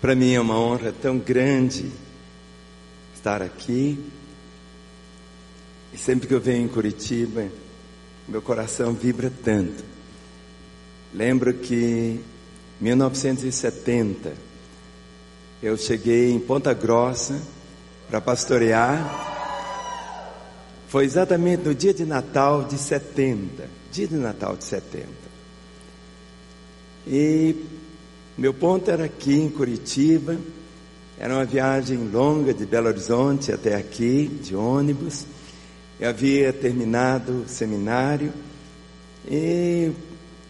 Para mim é uma honra tão grande estar aqui. E sempre que eu venho em Curitiba, meu coração vibra tanto. Lembro que em 1970 eu cheguei em Ponta Grossa para pastorear. Foi exatamente no dia de Natal de 70, dia de Natal de 70. E meu ponto era aqui em Curitiba, era uma viagem longa de Belo Horizonte até aqui, de ônibus. Eu havia terminado o seminário e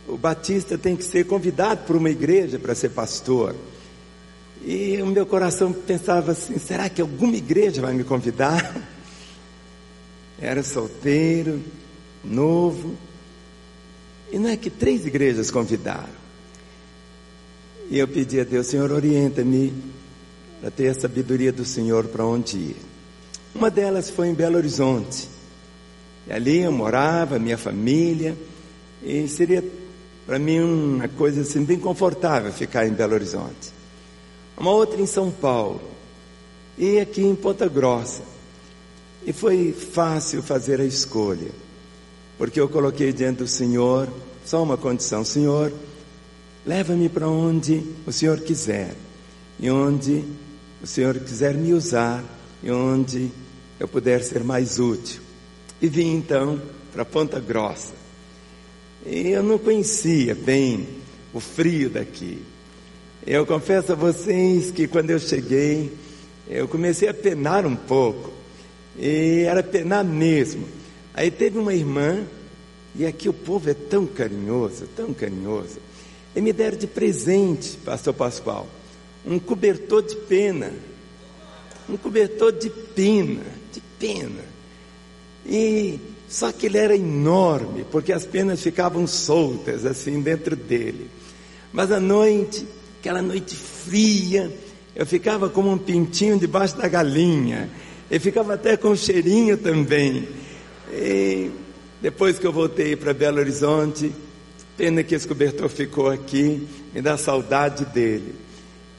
o batista tem que ser convidado por uma igreja para ser pastor. E o meu coração pensava assim: será que alguma igreja vai me convidar? Era solteiro, novo. E não é que três igrejas convidaram. E eu pedi a Deus, Senhor, orienta-me para ter a sabedoria do Senhor para onde ir. Uma delas foi em Belo Horizonte. E ali eu morava, minha família, e seria para mim uma coisa assim bem confortável ficar em Belo Horizonte. Uma outra em São Paulo. E aqui em Ponta Grossa. E foi fácil fazer a escolha. Porque eu coloquei diante do Senhor só uma condição, Senhor, Leva-me para onde o Senhor quiser, e onde o Senhor quiser me usar, e onde eu puder ser mais útil. E vim então para Ponta Grossa. E eu não conhecia bem o frio daqui. Eu confesso a vocês que quando eu cheguei, eu comecei a penar um pouco. E era penar mesmo. Aí teve uma irmã, e aqui o povo é tão carinhoso, tão carinhoso. E me deram de presente, pastor Pascoal, um cobertor de pena. Um cobertor de pena, de pena. E só que ele era enorme, porque as penas ficavam soltas assim dentro dele. Mas à noite, aquela noite fria, eu ficava como um pintinho debaixo da galinha. E ficava até com cheirinho também. E depois que eu voltei para Belo Horizonte, Pena que esse cobertor ficou aqui, me dá saudade dele.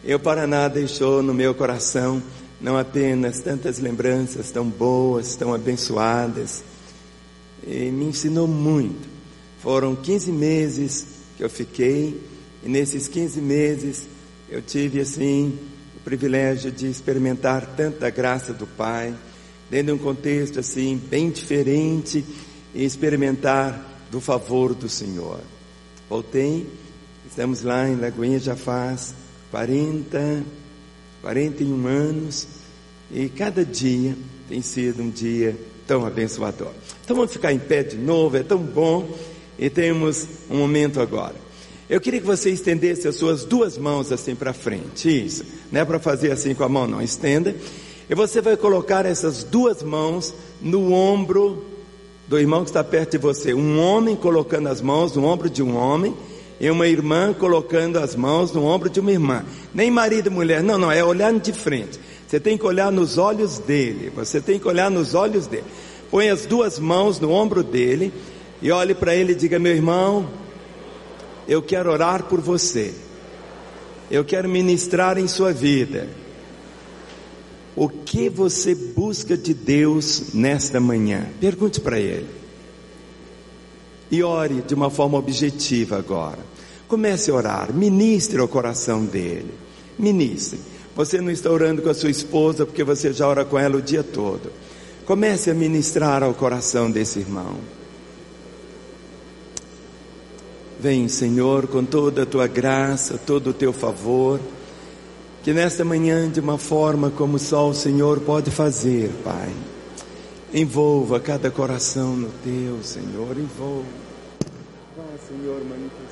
E o Paraná deixou no meu coração não apenas tantas lembranças tão boas, tão abençoadas, e me ensinou muito. Foram 15 meses que eu fiquei, e nesses 15 meses eu tive assim privilégio de experimentar tanta graça do Pai, dentro de um contexto assim bem diferente, e experimentar do favor do Senhor. Voltei, estamos lá em Lagoinha já faz 40, 41 anos e cada dia tem sido um dia tão abençoador. Então vamos ficar em pé de novo, é tão bom e temos um momento agora. Eu queria que você estendesse as suas duas mãos assim para frente, isso, não é para fazer assim com a mão, não, estenda. E você vai colocar essas duas mãos no ombro do irmão que está perto de você. Um homem colocando as mãos no ombro de um homem e uma irmã colocando as mãos no ombro de uma irmã. Nem marido e mulher, não, não, é olhando de frente. Você tem que olhar nos olhos dele, você tem que olhar nos olhos dele. Põe as duas mãos no ombro dele e olhe para ele e diga: Meu irmão, eu quero orar por você, eu quero ministrar em sua vida. O que você busca de Deus nesta manhã? Pergunte para Ele. E ore de uma forma objetiva agora. Comece a orar, ministre ao coração dele. Ministre. Você não está orando com a sua esposa porque você já ora com ela o dia todo. Comece a ministrar ao coração desse irmão. Vem, Senhor, com toda a tua graça, todo o teu favor que nesta manhã, de uma forma como só o Senhor pode fazer, Pai, envolva cada coração no Teu, Senhor, envolva. Vá, Senhor, manifestando.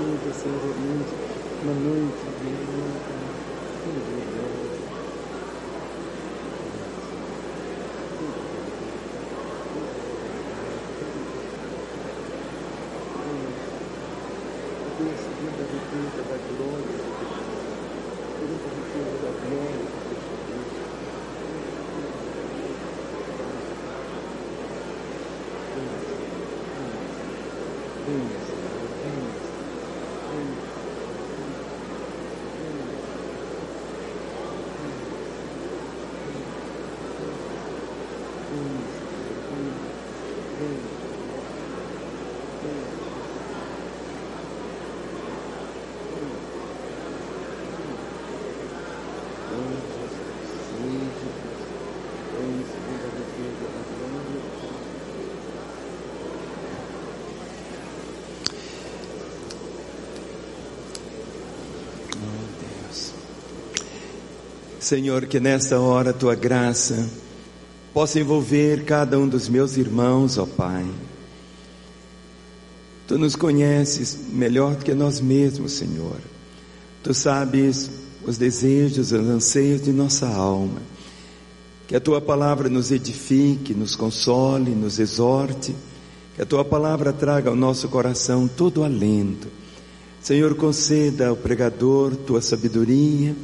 Porque esta seja, Senhor, realmente uma noite de muita glória. Deus, segunda riqueza da glória de Deus, segunda riqueza da glória de Deus. Venha, Senhor, venha, venha. Senhor, que nesta hora tua graça possa envolver cada um dos meus irmãos, ó Pai. Tu nos conheces melhor do que nós mesmos, Senhor. Tu sabes os desejos, os anseios de nossa alma. Que a tua palavra nos edifique, nos console, nos exorte. Que a tua palavra traga ao nosso coração todo o alento. Senhor, conceda ao pregador tua sabedoria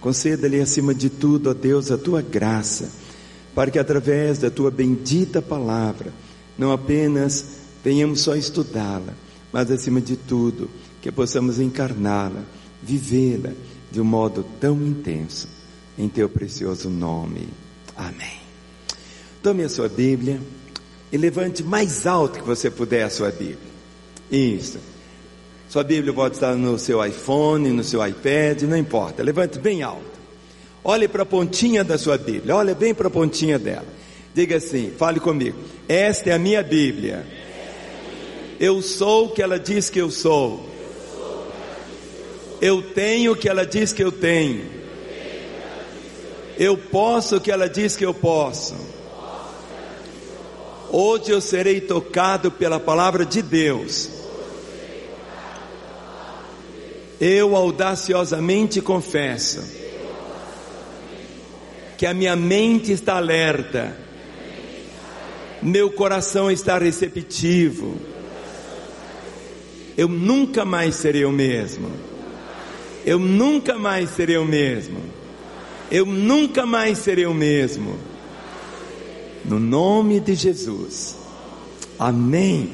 Conceda-lhe acima de tudo, ó Deus, a tua graça, para que através da tua bendita palavra, não apenas venhamos só estudá-la, mas acima de tudo, que possamos encarná-la, vivê-la de um modo tão intenso, em teu precioso nome. Amém. Tome a sua Bíblia e levante mais alto que você puder a sua Bíblia. Isso. Sua Bíblia pode estar no seu iPhone, no seu iPad, não importa. Levante bem alto. Olhe para a pontinha da sua Bíblia. Olhe bem para a pontinha dela. Diga assim, fale comigo. Esta é a minha Bíblia. Eu sou o que ela diz que eu sou. Eu tenho o que ela diz que eu tenho. Eu posso o que ela diz que eu posso. Hoje eu serei tocado pela palavra de Deus eu audaciosamente confesso que a minha mente está alerta, meu coração está receptivo. Eu nunca mais serei o mesmo. Eu nunca mais serei o mesmo. Eu nunca mais serei o mesmo. No nome de Jesus. Amém.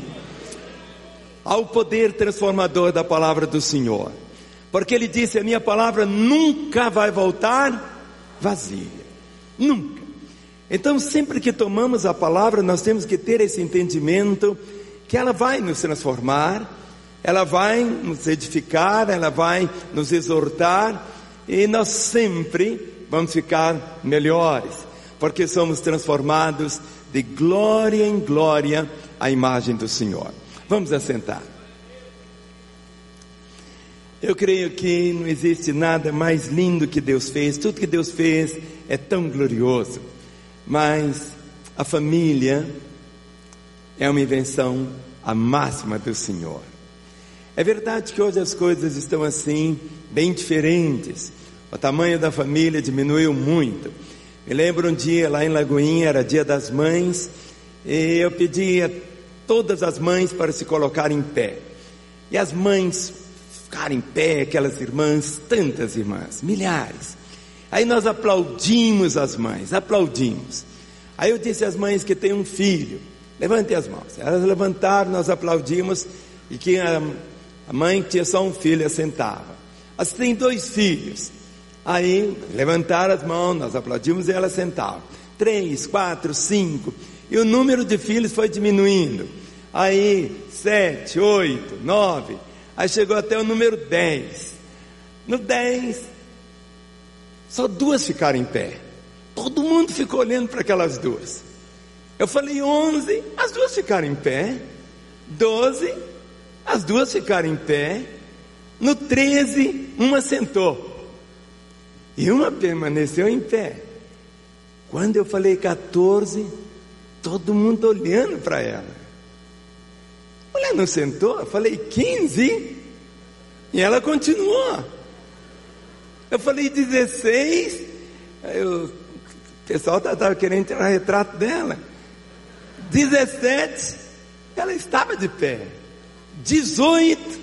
Ao poder transformador da palavra do Senhor. Porque ele disse: A minha palavra nunca vai voltar vazia. Nunca. Então, sempre que tomamos a palavra, nós temos que ter esse entendimento que ela vai nos transformar, ela vai nos edificar, ela vai nos exortar e nós sempre vamos ficar melhores, porque somos transformados de glória em glória à imagem do Senhor. Vamos assentar. Eu creio que não existe nada mais lindo que Deus fez, tudo que Deus fez é tão glorioso, mas a família é uma invenção a máxima do Senhor. É verdade que hoje as coisas estão assim, bem diferentes. O tamanho da família diminuiu muito. Me lembro um dia lá em Lagoinha, era dia das mães, e eu pedi a todas as mães para se colocar em pé. E as mães em pé, aquelas irmãs, tantas irmãs, milhares. Aí nós aplaudimos as mães, aplaudimos. Aí eu disse às mães que têm um filho, levantem as mãos. Elas levantaram, nós aplaudimos, e que a, a mãe que tinha só um filho assentava. As que têm dois filhos. Aí levantaram as mãos, nós aplaudimos e elas sentavam. Três, quatro, cinco. E o número de filhos foi diminuindo. Aí, sete, oito, nove. Aí chegou até o número dez. No dez, só duas ficaram em pé. Todo mundo ficou olhando para aquelas duas. Eu falei onze, as duas ficaram em pé. Doze, as duas ficaram em pé. No treze, uma sentou. E uma permaneceu em pé. Quando eu falei 14, todo mundo olhando para ela. Mulher não sentou? Eu falei, 15? E ela continuou. Eu falei, 16? Aí o pessoal estava querendo tirar retrato dela. 17? Ela estava de pé. 18?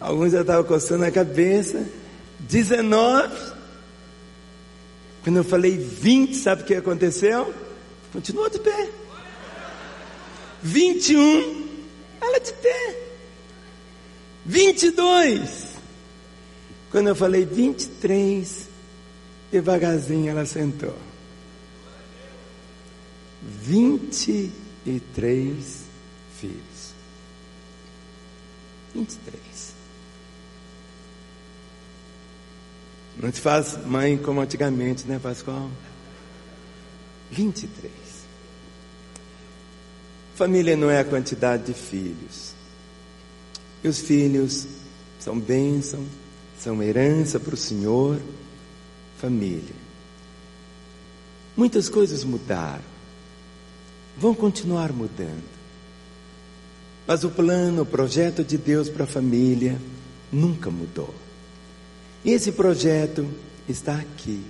Alguns já estavam coçando a cabeça. 19? Quando eu falei 20, sabe o que aconteceu? Continuou de pé. 21, ela de pé. 22. Quando eu falei 23, devagarzinho ela sentou. 23 filhos. 23. Não se faz mãe como antigamente, né, Pascoal? 23. Família não é a quantidade de filhos. E os filhos são bênção, são herança para o Senhor. Família. Muitas coisas mudaram. Vão continuar mudando. Mas o plano, o projeto de Deus para a família nunca mudou. E esse projeto está aqui.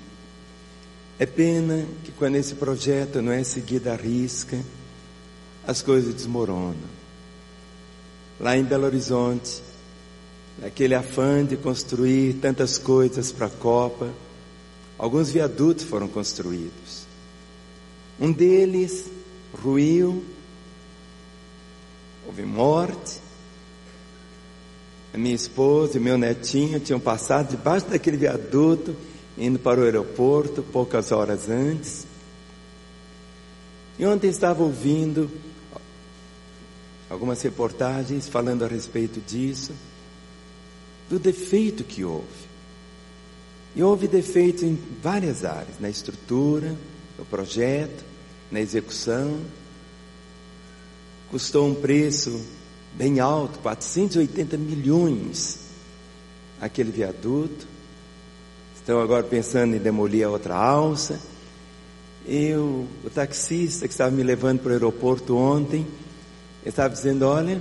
É pena que quando esse projeto não é seguido à risca, as coisas desmoronam. Lá em Belo Horizonte, naquele afã de construir tantas coisas para a Copa, alguns viadutos foram construídos. Um deles ruiu, houve morte, a minha esposa e meu netinho tinham passado debaixo daquele viaduto, indo para o aeroporto poucas horas antes. E ontem estava ouvindo algumas reportagens falando a respeito disso, do defeito que houve. E houve defeitos em várias áreas, na estrutura, no projeto, na execução. Custou um preço bem alto, 480 milhões, aquele viaduto. Estão agora pensando em demolir a outra alça. Eu, o taxista que estava me levando para o aeroporto ontem, estava dizendo, olha,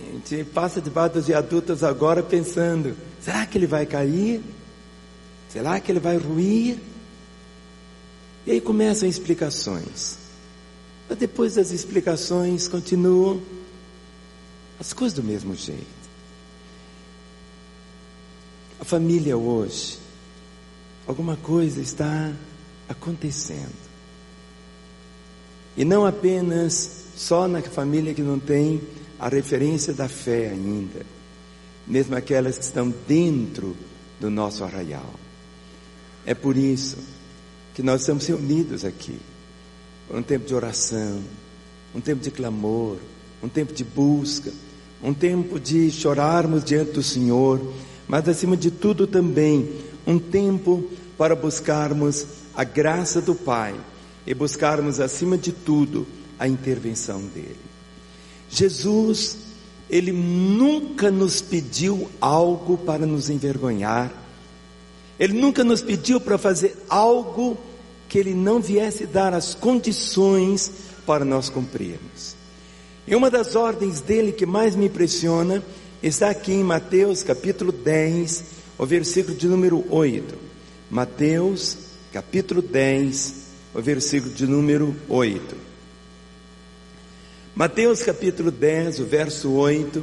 a gente passa debaixo dos viadutos agora pensando, será que ele vai cair? Será que ele vai ruir? E aí começam explicações. Mas depois das explicações continuam as coisas do mesmo jeito. A família hoje, alguma coisa está acontecendo. E não apenas só na família que não tem a referência da fé ainda, mesmo aquelas que estão dentro do nosso arraial. É por isso que nós estamos reunidos aqui, um tempo de oração, um tempo de clamor, um tempo de busca, um tempo de chorarmos diante do Senhor, mas acima de tudo também um tempo para buscarmos a graça do Pai e buscarmos acima de tudo a intervenção dele. Jesus, ele nunca nos pediu algo para nos envergonhar. Ele nunca nos pediu para fazer algo que ele não viesse dar as condições para nós cumprirmos. E uma das ordens dele que mais me impressiona está aqui em Mateus capítulo 10, o versículo de número 8. Mateus capítulo 10, o versículo de número 8. Mateus capítulo 10, o verso 8,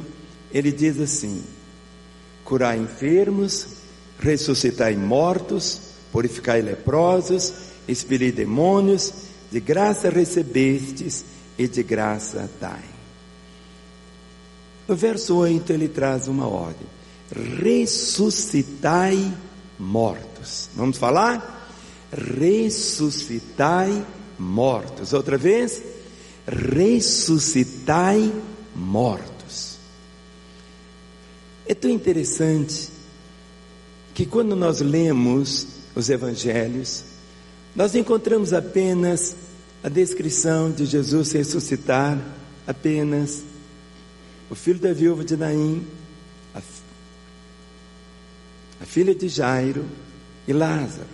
ele diz assim: Curai enfermos, ressuscitai mortos, purificai leprosos, expelir demônios, de graça recebestes e de graça dai. No verso 8 ele traz uma ordem: ressuscitai mortos. Vamos falar? Ressuscitai mortos. Outra vez? Ressuscitai mortos. É tão interessante que quando nós lemos os evangelhos, nós encontramos apenas a descrição de Jesus ressuscitar apenas o filho da viúva de Naim, a, a filha de Jairo e Lázaro.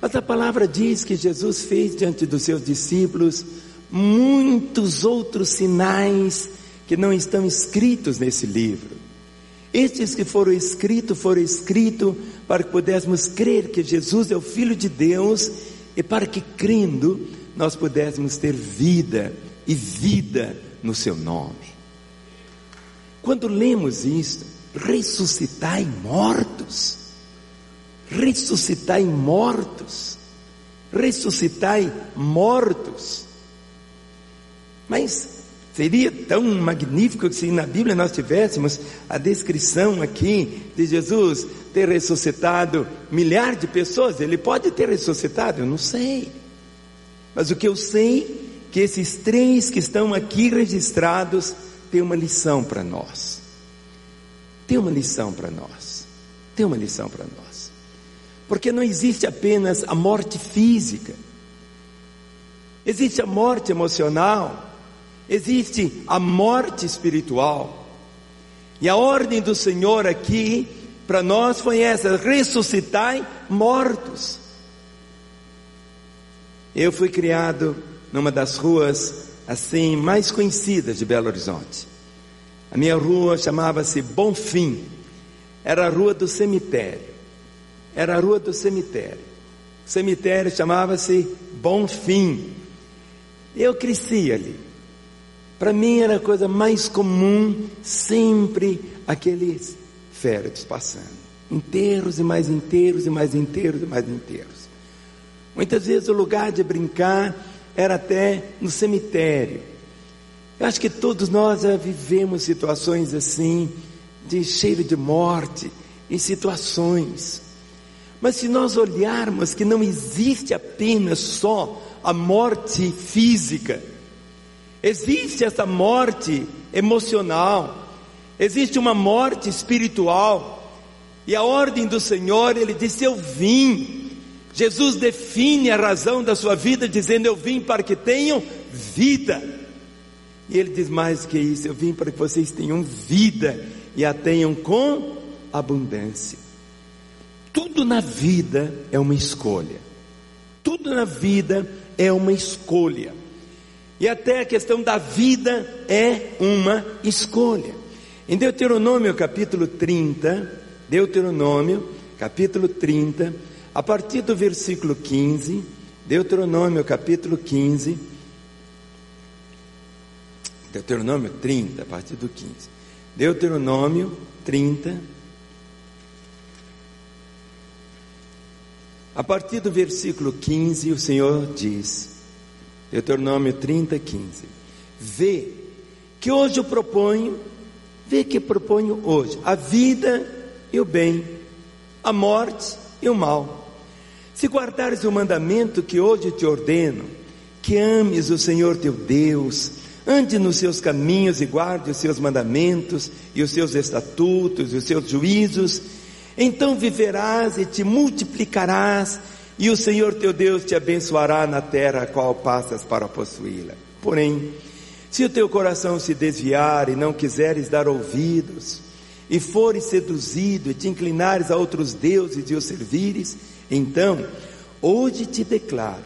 Mas a palavra diz que Jesus fez diante dos seus discípulos muitos outros sinais que não estão escritos nesse livro. Estes que foram escritos, foram escritos para que pudéssemos crer que Jesus é o Filho de Deus e para que, crendo, nós pudéssemos ter vida e vida no seu nome. Quando lemos isto, ressuscitai mortos, ressuscitai mortos, ressuscitai mortos. Mas Seria tão magnífico se na Bíblia nós tivéssemos a descrição aqui de Jesus ter ressuscitado milhares de pessoas. Ele pode ter ressuscitado, eu não sei. Mas o que eu sei é que esses três que estão aqui registrados têm uma lição para nós. Tem uma lição para nós. Tem uma lição para nós. Porque não existe apenas a morte física. Existe a morte emocional existe a morte espiritual. E a ordem do Senhor aqui para nós foi essa: ressuscitai mortos. Eu fui criado numa das ruas assim mais conhecidas de Belo Horizonte. A minha rua chamava-se Bonfim. Era a rua do cemitério. Era a rua do cemitério. O cemitério chamava-se Bonfim. Eu cresci ali. Para mim era a coisa mais comum, sempre aqueles férias passando. Inteiros e mais inteiros e mais inteiros e mais inteiros. Muitas vezes o lugar de brincar era até no cemitério. Eu acho que todos nós já vivemos situações assim, de cheiro de morte, em situações. Mas se nós olharmos que não existe apenas só a morte física, Existe essa morte emocional, existe uma morte espiritual, e a ordem do Senhor, ele disse: Eu vim. Jesus define a razão da sua vida, dizendo: Eu vim para que tenham vida. E ele diz mais que isso: Eu vim para que vocês tenham vida e a tenham com abundância. Tudo na vida é uma escolha. Tudo na vida é uma escolha. E até a questão da vida é uma escolha. Em Deuteronômio capítulo 30, Deuteronômio capítulo 30, a partir do versículo 15, Deuteronômio capítulo 15, Deuteronômio 30, a partir do 15. Deuteronômio 30, a partir do versículo 15, o Senhor diz: Deuteronômio 30, 15. Vê que hoje eu proponho, vê que proponho hoje a vida e o bem, a morte e o mal. Se guardares o mandamento que hoje te ordeno, que ames o Senhor teu Deus, ande nos seus caminhos e guarde os seus mandamentos e os seus estatutos e os seus juízos, então viverás e te multiplicarás e o Senhor teu Deus te abençoará na terra a qual passas para possuí-la. Porém, se o teu coração se desviar e não quiseres dar ouvidos, e fores seduzido e te inclinares a outros deuses e os servires, então, hoje te declaro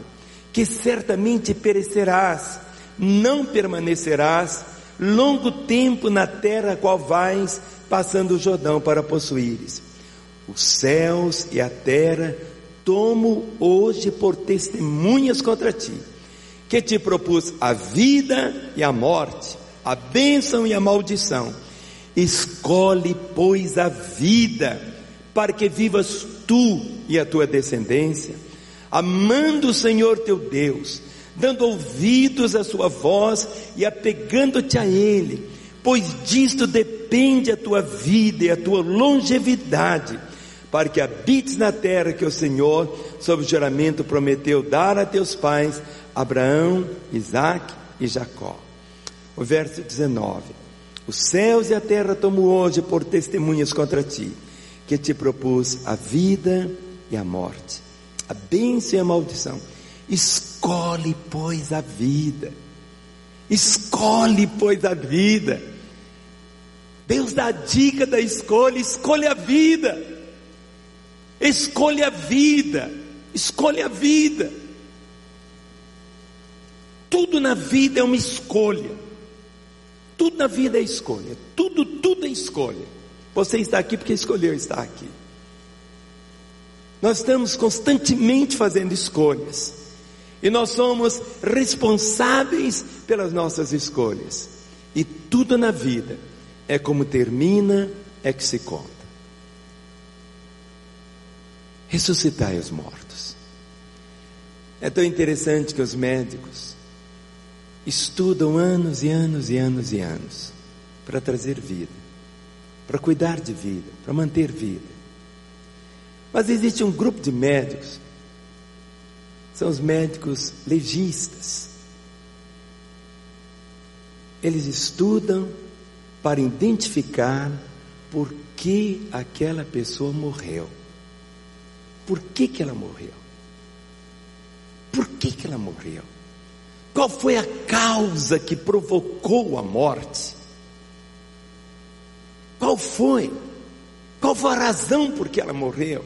que certamente perecerás, não permanecerás longo tempo na terra a qual vais passando o Jordão para possuíres. Os céus e a terra tomo hoje por testemunhas contra ti, que te propus a vida e a morte, a bênção e a maldição. Escolhe, pois, a vida, para que vivas tu e a tua descendência, amando o Senhor teu Deus, dando ouvidos à sua voz e apegando-te a Ele, pois disto depende a tua vida e a tua longevidade para que habites na terra que o Senhor, sob juramento, prometeu dar a teus pais, Abraão, Isaac e Jacó. O verso 19: Os céus e a terra tomo hoje por testemunhas contra ti, que te propus a vida e a morte, a bênção e a maldição. Escolhe, pois, a vida. Escolhe, pois, a vida. Deus dá a dica da escolha, escolha a vida. Escolha a vida, escolha a vida. tudo na vida é uma escolha. Tudo na vida é escolha. Tudo, tudo é escolha. Você está aqui porque escolheu estar aqui. Nós estamos constantemente fazendo escolhas. E nós somos responsáveis pelas nossas escolhas. E tudo na vida é como termina, é que se conta. Ressuscitai os mortos. É tão interessante que os médicos estudam anos e anos e anos e anos para trazer vida, para cuidar de vida, para manter vida. Mas existe um grupo de médicos, são os médicos legistas. Eles estudam para identificar por que aquela pessoa morreu. Por que, que ela morreu? Por que, que ela morreu? Qual foi a causa que provocou a morte? Qual foi? Qual foi a razão por que ela morreu?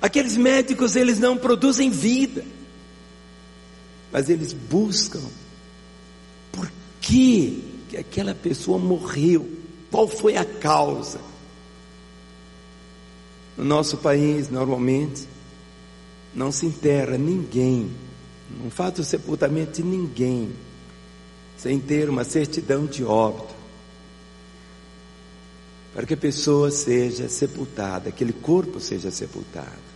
Aqueles médicos, eles não produzem vida, mas eles buscam por que, que aquela pessoa morreu, qual foi a causa. No nosso país, normalmente, não se enterra ninguém, não faz o sepultamento de ninguém, sem ter uma certidão de óbito, para que a pessoa seja sepultada, aquele corpo seja sepultado.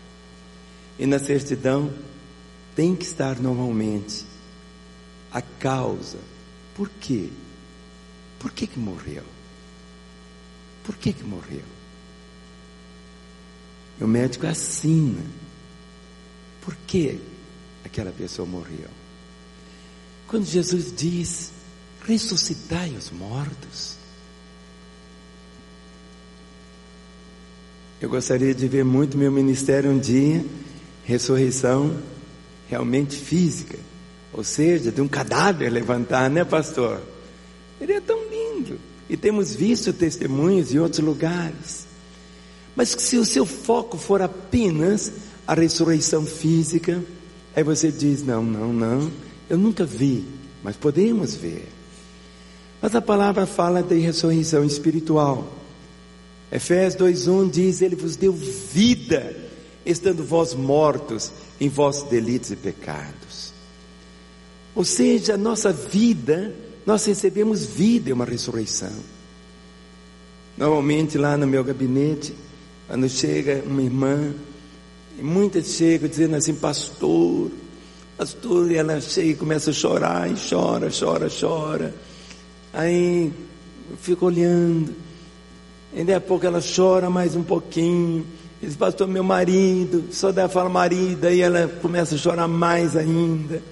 E na certidão tem que estar normalmente a causa. Por quê? Por que que morreu? Por que que morreu? O médico assina. Por que aquela pessoa morreu? Quando Jesus diz: ressuscitai os mortos. Eu gostaria de ver muito meu ministério um dia, ressurreição realmente física, ou seja, de um cadáver levantar, né, pastor? Ele é tão lindo. E temos visto testemunhos em outros lugares. Mas se o seu foco for apenas a ressurreição física, aí você diz: não, não, não, eu nunca vi, mas podemos ver. Mas a palavra fala de ressurreição espiritual. Efésios 2:1 diz: Ele vos deu vida, estando vós mortos em vossos delitos e pecados. Ou seja, a nossa vida, nós recebemos vida, é uma ressurreição. Normalmente lá no meu gabinete, quando chega uma irmã, e muitas chegam dizendo assim, pastor, pastor, e ela chega e começa a chorar, e chora, chora, chora. Aí eu fico olhando, e daí a pouco ela chora mais um pouquinho. Diz, pastor, meu marido, só dela fala marido, aí ela começa a chorar mais ainda.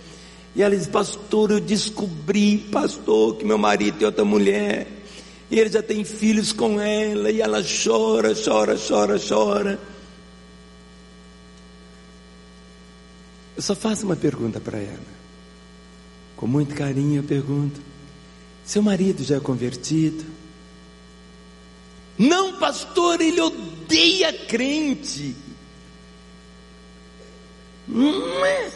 E ela diz, pastor, eu descobri, pastor, que meu marido tem outra mulher. E ele já tem filhos com ela, e ela chora, chora, chora, chora. Eu só faço uma pergunta para ela. Com muito carinho eu pergunto: seu marido já é convertido? Não, pastor, ele odeia crente. Não é.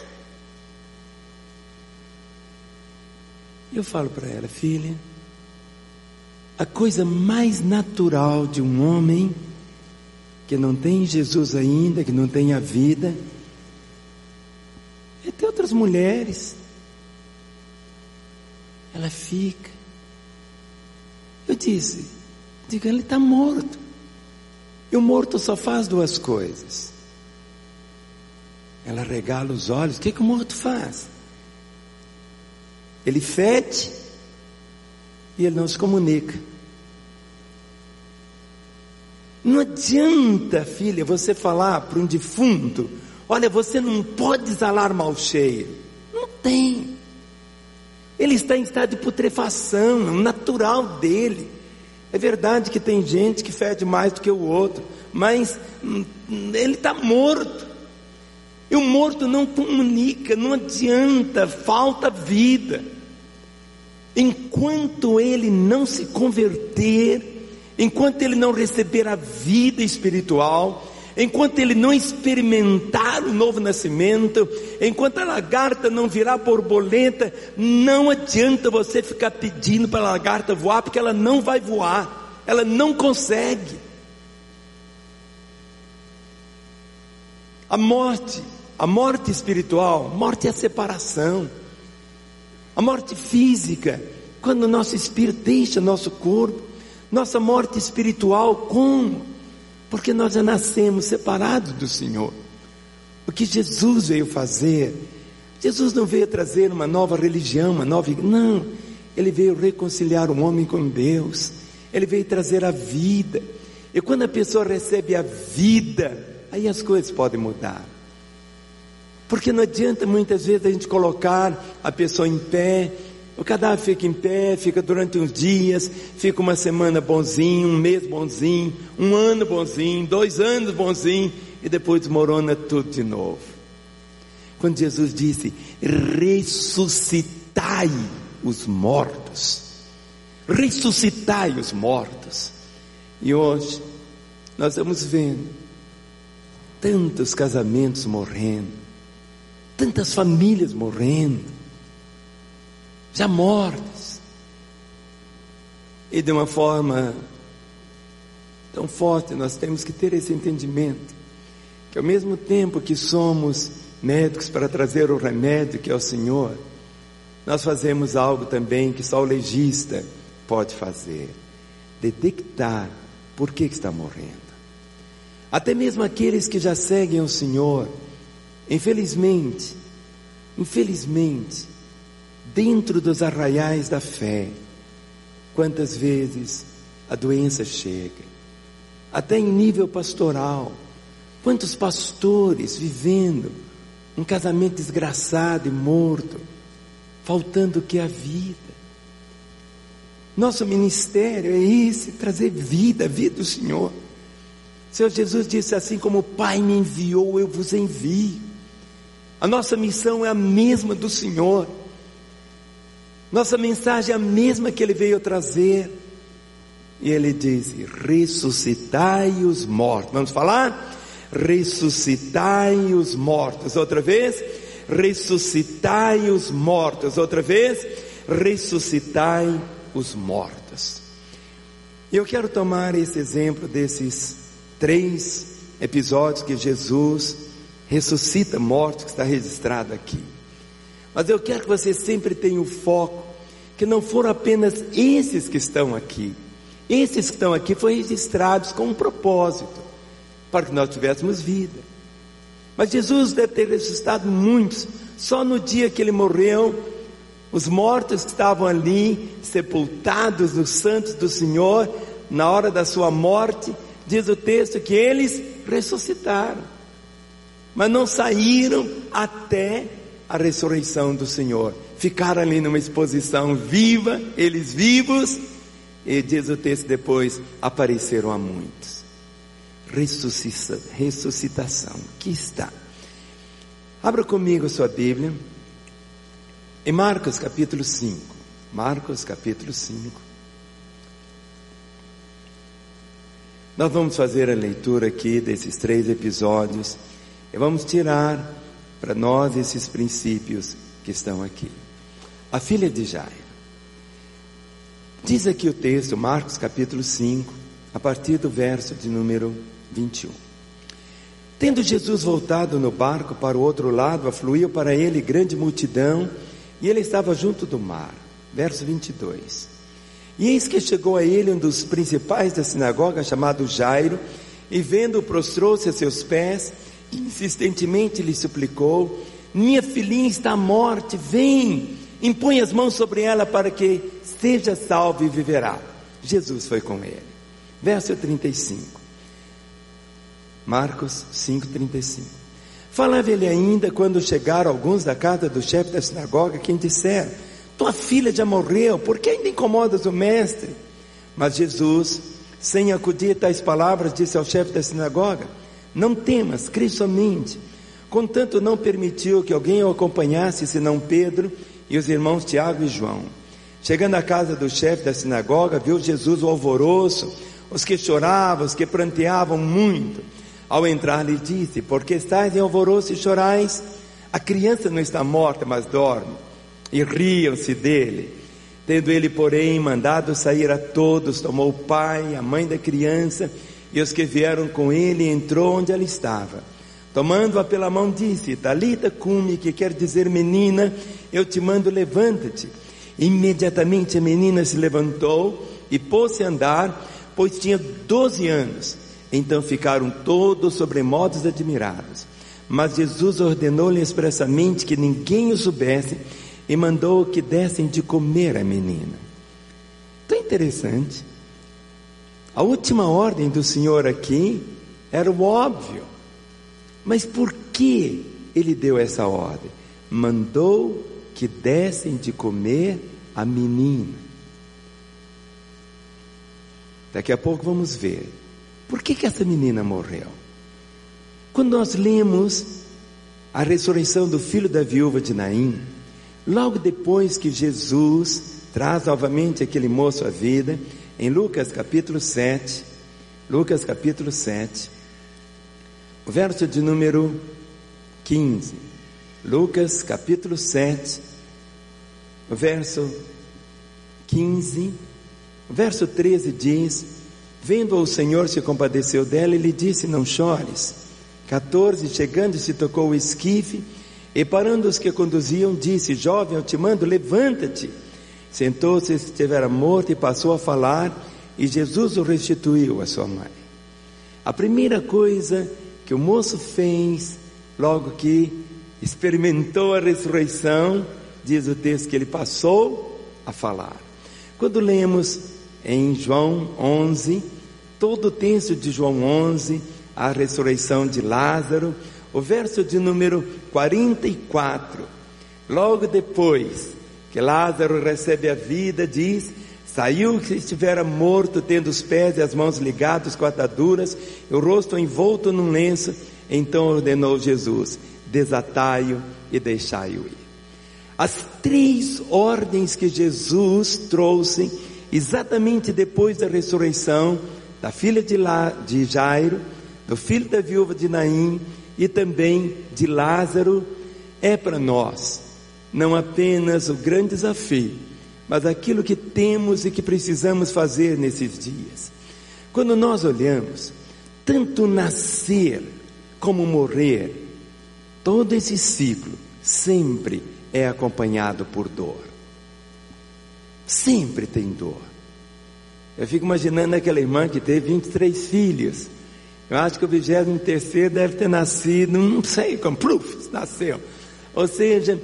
Eu falo para ela, filha, a coisa mais natural de um homem que não tem Jesus ainda, que não tem a vida, é ter outras mulheres. Ela fica. Eu disse, diga, ele está morto. E o morto só faz duas coisas. Ela regala os olhos. O que, que o morto faz? Ele fede e ele não se comunica. Não adianta, filha, você falar para um defunto: olha, você não pode exalar mau cheiro. Não tem. Ele está em estado de putrefação, é natural dele. É verdade que tem gente que fede mais do que o outro, mas hum, ele está morto. E o morto não comunica, não adianta, falta vida. Enquanto ele não se converter, enquanto ele não receber a vida espiritual, enquanto ele não experimentar o novo nascimento, enquanto a lagarta não virar borboleta, não adianta você ficar pedindo para a lagarta voar, porque ela não vai voar, ela não consegue. A morte, a morte espiritual, morte é a separação. A morte física, quando o nosso espírito deixa nosso corpo, nossa morte espiritual, como? Porque nós já nascemos separados do Senhor. O que Jesus veio fazer, Jesus não veio trazer uma nova religião, uma nova. Não, ele veio reconciliar o homem com Deus, ele veio trazer a vida. E quando a pessoa recebe a vida, aí as coisas podem mudar. Porque não adianta muitas vezes a gente colocar a pessoa em pé, o cadáver fica em pé, fica durante uns dias, fica uma semana bonzinho, um mês bonzinho, um ano bonzinho, dois anos bonzinho, e depois desmorona tudo de novo. Quando Jesus disse: ressuscitai os mortos, ressuscitai os mortos. E hoje nós estamos vendo tantos casamentos morrendo, tantas famílias morrendo, já mortas, e de uma forma tão forte nós temos que ter esse entendimento, que ao mesmo tempo que somos médicos para trazer o remédio que é o Senhor, nós fazemos algo também que só o legista pode fazer: detectar por que está morrendo. Até mesmo aqueles que já seguem o Senhor, Infelizmente, infelizmente, dentro dos arraiais da fé, quantas vezes a doença chega, até em nível pastoral, quantos pastores vivendo um casamento desgraçado e morto, faltando o que é a vida. Nosso ministério é esse, trazer vida, vida do Senhor. Senhor Jesus disse assim: como o Pai me enviou, eu vos envio. A nossa missão é a mesma do Senhor. Nossa mensagem é a mesma que Ele veio trazer. E Ele diz: ressuscitai os mortos. Vamos falar? Ressuscitai os mortos. Outra vez. Ressuscitai os mortos. Outra vez. Ressuscitai os mortos. Eu quero tomar esse exemplo desses três episódios que Jesus ressuscita mortos, que está registrado aqui. Mas eu quero que você sempre tenha o foco, que não foram apenas esses que estão aqui. Esses que estão aqui foram registrados com um propósito, para que nós tivéssemos vida. Mas Jesus deve ter ressuscitado muitos, só no dia que ele morreu, os mortos que estavam ali, sepultados nos santos do Senhor, na hora da sua morte, diz o texto que eles ressuscitaram mas não saíram até a ressurreição do Senhor. Ficaram ali numa exposição viva, eles vivos, e diz o texto depois: apareceram a muitos. Ressuscita, ressuscitação, aqui está. Abra comigo a sua Bíblia, em Marcos capítulo 5. Marcos capítulo 5. Nós vamos fazer a leitura aqui desses três episódios e vamos tirar para nós esses princípios que estão aqui. A filha de Jairo. Diz aqui o texto, Marcos capítulo 5, a partir do verso de número 21. Tendo Jesus voltado no barco para o outro lado, afluiu para ele grande multidão, e ele estava junto do mar. Verso 22. E eis que chegou a ele um dos principais da sinagoga, chamado Jairo, e vendo-o, prostrou-se a seus pés insistentemente lhe suplicou: Minha filhinha está à morte, vem, impõe as mãos sobre ela para que seja salva e viverá. Jesus foi com ele. Verso 35. Marcos 5,35. Falava ele ainda quando chegaram alguns da casa do chefe da sinagoga, quem disseram: Tua filha já morreu, por que ainda incomodas o mestre? Mas Jesus, sem acudir tais palavras, disse ao chefe da sinagoga: não temas, crê somente. Contanto não permitiu que alguém o acompanhasse senão Pedro e os irmãos Tiago e João. Chegando à casa do chefe da sinagoga, viu Jesus o alvoroço, os que choravam, os que pranteavam muito. Ao entrar, lhe disse: Por que estáis em alvoroço e chorais? A criança não está morta, mas dorme. E riam-se dele. Tendo ele, porém, mandado sair a todos, tomou o pai, a mãe da criança e os que vieram com ele, entrou onde ela estava. Tomando-a pela mão, disse: Talita cume, que quer dizer menina, eu te mando, levanta-te. Imediatamente a menina se levantou e pôs-se a andar, pois tinha doze anos. Então ficaram todos sobremodos admirados. Mas Jesus ordenou-lhe expressamente que ninguém o soubesse e mandou que dessem de comer a menina. Tão interessante. A última ordem do Senhor aqui era o óbvio. Mas por que ele deu essa ordem? Mandou que dessem de comer a menina. Daqui a pouco vamos ver. Por que, que essa menina morreu? Quando nós lemos a ressurreição do filho da viúva de Naim, logo depois que Jesus traz novamente aquele moço à vida, em Lucas capítulo 7, Lucas capítulo 7, o verso de número 15. Lucas capítulo 7, o verso 15, o verso 13 diz: Vendo o Senhor se compadeceu dela e lhe disse: Não chores. 14, chegando se tocou o esquife e parando os que conduziam, disse: Jovem, eu te mando, levanta-te. Sentou-se, estivera morto e passou a falar, e Jesus o restituiu à sua mãe. A primeira coisa que o moço fez, logo que experimentou a ressurreição, diz o texto que ele passou a falar. Quando lemos em João 11, todo o texto de João 11, a ressurreição de Lázaro, o verso de número 44, logo depois que Lázaro recebe a vida, diz: Saiu que estivera morto, tendo os pés e as mãos ligados com ataduras, e o rosto envolto num lenço. Então ordenou Jesus: Desatai-o e deixai-o ir. As três ordens que Jesus trouxe, exatamente depois da ressurreição da filha de, La, de Jairo, do filho da viúva de Naim e também de Lázaro, é para nós não apenas o grande desafio, mas aquilo que temos e que precisamos fazer nesses dias. Quando nós olhamos, tanto nascer como morrer, todo esse ciclo sempre é acompanhado por dor. Sempre tem dor. Eu fico imaginando aquela irmã que teve 23 filhos. Eu acho que o 23 deve ter nascido, não sei como, pluf, nasceu. Ou seja,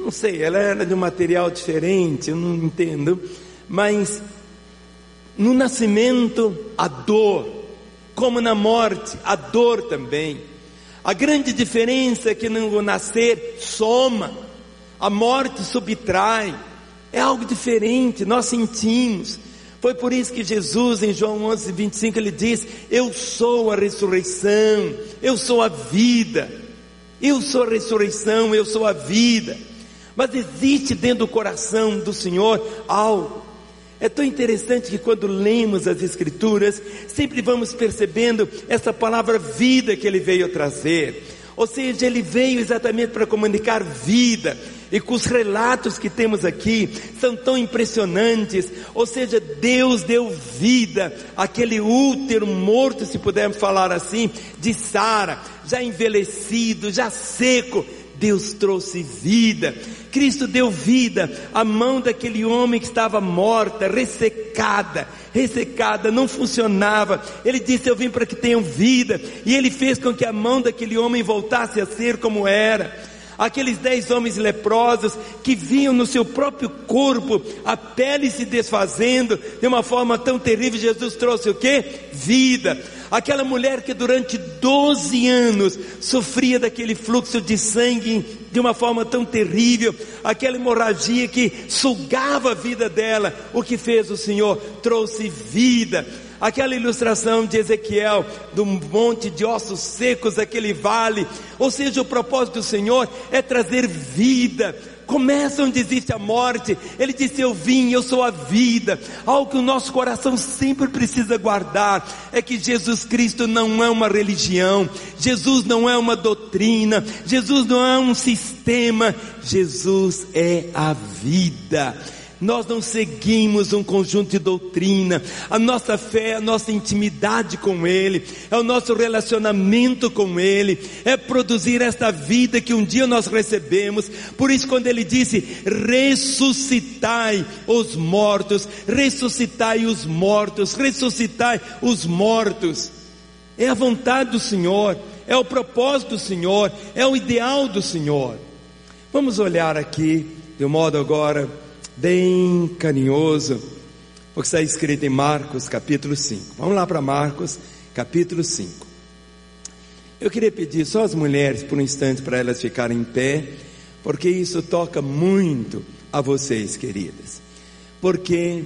não sei, ela era de um material diferente, eu não entendo, mas no nascimento a dor, como na morte, a dor também. A grande diferença é que no nascer soma, a morte subtrai, é algo diferente, nós sentimos. Foi por isso que Jesus, em João 11, 25, ele diz: Eu sou a ressurreição, eu sou a vida, eu sou a ressurreição, eu sou a vida. Mas existe dentro do coração do Senhor algo. É tão interessante que quando lemos as Escrituras, sempre vamos percebendo essa palavra vida que ele veio trazer. Ou seja, ele veio exatamente para comunicar vida. E com os relatos que temos aqui, são tão impressionantes. Ou seja, Deus deu vida àquele útero morto, se pudermos falar assim, de Sara, já envelhecido, já seco. Deus trouxe vida. Cristo deu vida à mão daquele homem que estava morta, ressecada, ressecada, não funcionava. Ele disse: Eu vim para que tenham vida. E ele fez com que a mão daquele homem voltasse a ser como era. Aqueles dez homens leprosos que viam no seu próprio corpo a pele se desfazendo de uma forma tão terrível, Jesus trouxe o que? Vida aquela mulher que durante 12 anos sofria daquele fluxo de sangue de uma forma tão terrível, aquela hemorragia que sugava a vida dela, o que fez o Senhor? Trouxe vida. Aquela ilustração de Ezequiel, do monte de ossos secos, aquele vale, ou seja, o propósito do Senhor é trazer vida, Começa onde existe a morte. Ele disse: Eu vim, eu sou a vida. Algo que o nosso coração sempre precisa guardar é que Jesus Cristo não é uma religião, Jesus não é uma doutrina, Jesus não é um sistema, Jesus é a vida. Nós não seguimos um conjunto de doutrina. A nossa fé a nossa intimidade com Ele, é o nosso relacionamento com Ele, é produzir esta vida que um dia nós recebemos. Por isso, quando Ele disse: ressuscitai os mortos, ressuscitai os mortos, ressuscitai os mortos, é a vontade do Senhor, é o propósito do Senhor, é o ideal do Senhor. Vamos olhar aqui, de um modo agora bem carinhoso, porque está escrito em Marcos capítulo 5. Vamos lá para Marcos capítulo 5. Eu queria pedir só as mulheres por um instante para elas ficarem em pé, porque isso toca muito a vocês, queridas. Porque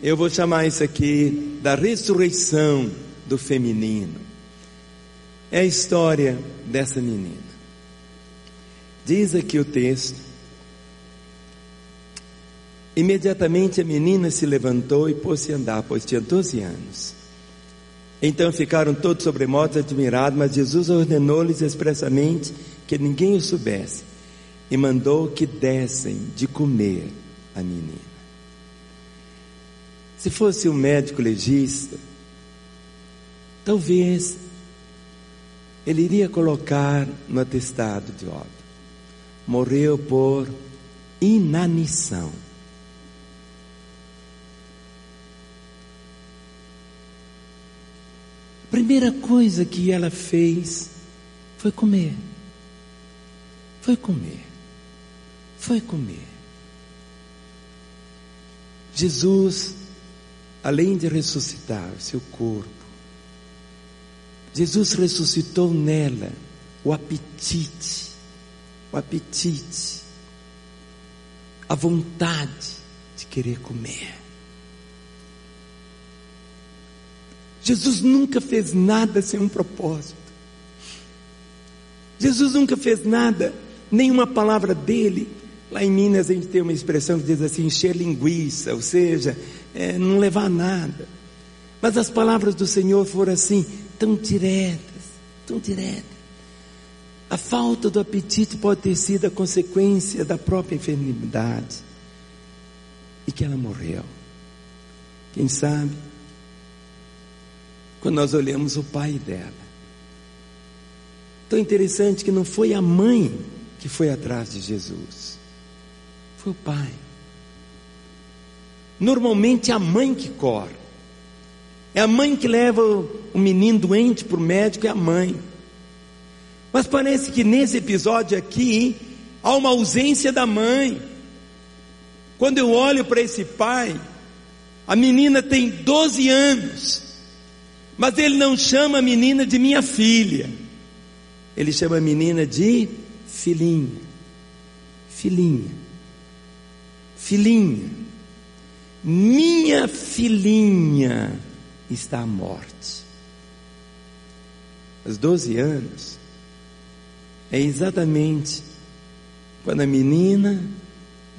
eu vou chamar isso aqui da ressurreição do feminino. É a história dessa menina. Diz aqui o texto Imediatamente a menina se levantou e pôs-se a andar, pois tinha 12 anos. Então ficaram todos sobremodos admirados, mas Jesus ordenou-lhes expressamente que ninguém o soubesse e mandou que dessem de comer a menina. Se fosse um médico legista, talvez ele iria colocar no atestado de óbito: morreu por inanição. Primeira coisa que ela fez foi comer. Foi comer. Foi comer. Jesus, além de ressuscitar seu corpo, Jesus ressuscitou nela o apetite, o apetite, a vontade de querer comer. Jesus nunca fez nada sem um propósito. Jesus nunca fez nada, nenhuma palavra dele. Lá em Minas a gente tem uma expressão que diz assim: encher linguiça, ou seja, é, não levar nada. Mas as palavras do Senhor foram assim, tão diretas, tão diretas. A falta do apetite pode ter sido a consequência da própria enfermidade e que ela morreu. Quem sabe quando nós olhamos o pai dela. Tão interessante que não foi a mãe que foi atrás de Jesus, foi o pai. Normalmente é a mãe que corre, é a mãe que leva o menino doente para o médico, é a mãe. Mas parece que nesse episódio aqui há uma ausência da mãe. Quando eu olho para esse pai, a menina tem 12 anos, mas ele não chama a menina de minha filha. Ele chama a menina de filhinha. Filhinha. Filhinha. Minha filhinha está à morte. Aos 12 anos, é exatamente quando a menina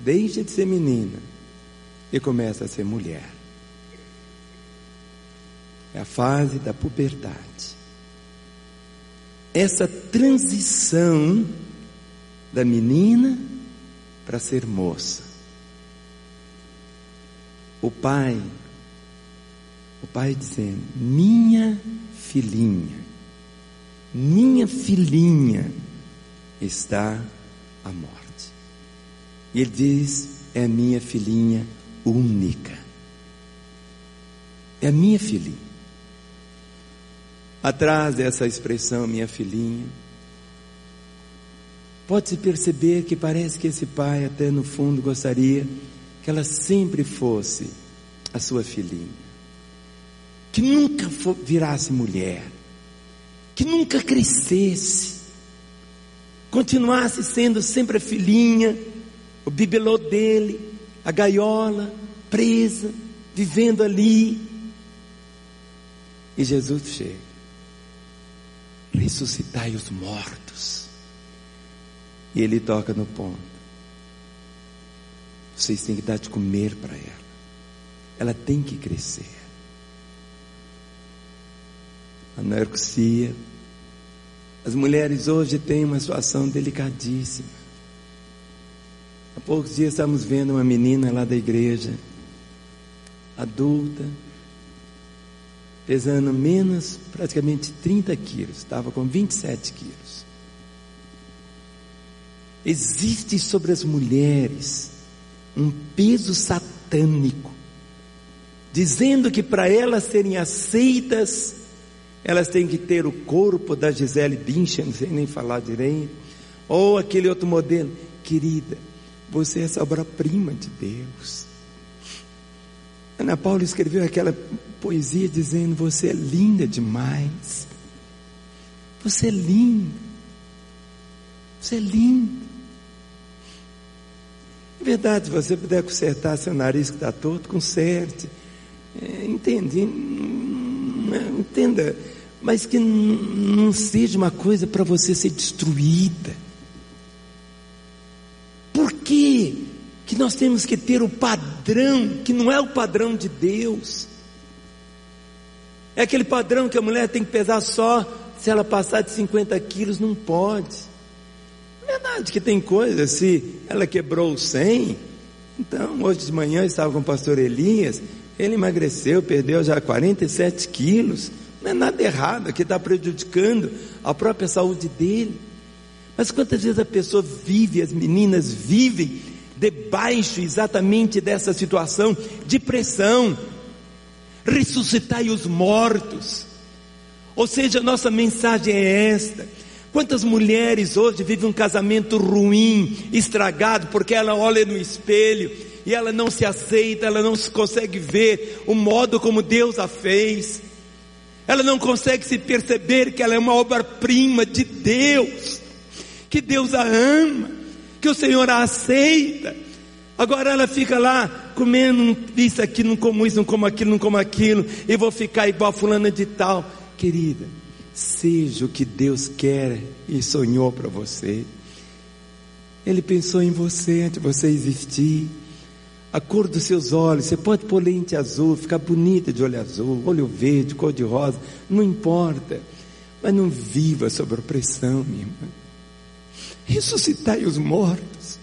deixa de ser menina e começa a ser mulher. É a fase da puberdade. Essa transição da menina para ser moça. O pai, o pai dizendo: Minha filhinha, minha filhinha está à morte. E ele diz: É minha filhinha única. É minha filhinha. Atrás dessa expressão, minha filhinha, pode-se perceber que parece que esse pai, até no fundo, gostaria que ela sempre fosse a sua filhinha, que nunca virasse mulher, que nunca crescesse, continuasse sendo sempre a filhinha, o bibelô dele, a gaiola, presa, vivendo ali. E Jesus chega ressuscitai os mortos. E ele toca no ponto. Vocês têm que dar de comer para ela. Ela tem que crescer. Anorexia. As mulheres hoje têm uma situação delicadíssima. Há poucos dias estamos vendo uma menina lá da igreja, adulta, pesando menos praticamente 30 quilos, estava com 27 quilos. Existe sobre as mulheres um peso satânico, dizendo que para elas serem aceitas, elas têm que ter o corpo da Gisele Bündchen, não sei nem falar direito, ou aquele outro modelo. Querida, você é essa obra-prima de Deus. Ana Paula escreveu aquela poesia dizendo: Você é linda demais. Você é linda. Você é linda. É verdade, se você puder consertar seu nariz que está torto, conserte. É, entende? Entenda. Mas que não seja uma coisa para você ser destruída. Por que que nós temos que ter o padrão, que não é o padrão de Deus? É aquele padrão que a mulher tem que pesar só se ela passar de 50 quilos, não pode. É verdade que tem coisas, se ela quebrou 100, então hoje de manhã eu estava com o pastor Elias, ele emagreceu, perdeu já 47 quilos, não é nada errado, que está prejudicando a própria saúde dele. Mas quantas vezes a pessoa vive, as meninas vivem debaixo exatamente dessa situação de pressão, ressuscitai os mortos. Ou seja, nossa mensagem é esta: Quantas mulheres hoje vivem um casamento ruim, estragado, porque ela olha no espelho e ela não se aceita, ela não se consegue ver o modo como Deus a fez, ela não consegue se perceber que ela é uma obra-prima de Deus, que Deus a ama, que o Senhor a aceita. Agora ela fica lá comendo isso aqui, não como isso, não como aquilo, não como aquilo, e vou ficar igual a fulana de tal, querida. Seja o que Deus quer e sonhou para você. Ele pensou em você antes de você existir. A cor dos seus olhos, você pode pôr lente azul, ficar bonita de olho azul, olho verde, cor de rosa, não importa. Mas não viva sob opressão, minha irmã. Ressuscitai os mortos.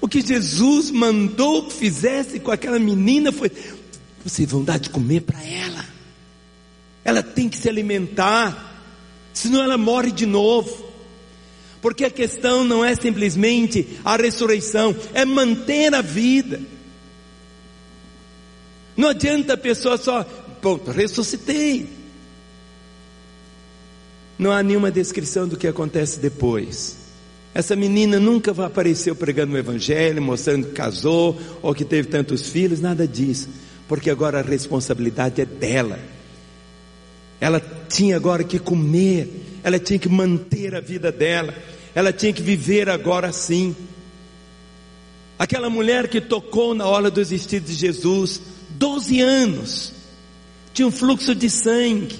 O que Jesus mandou que fizesse com aquela menina foi: vocês vão dar de comer para ela ela tem que se alimentar, senão ela morre de novo. Porque a questão não é simplesmente a ressurreição, é manter a vida. Não adianta a pessoa só, ponto, ressuscitei. Não há nenhuma descrição do que acontece depois. Essa menina nunca apareceu pregando o Evangelho, mostrando que casou ou que teve tantos filhos, nada disso. Porque agora a responsabilidade é dela ela tinha agora que comer, ela tinha que manter a vida dela, ela tinha que viver agora sim. Aquela mulher que tocou na hora dos vestidos de Jesus, 12 anos, tinha um fluxo de sangue.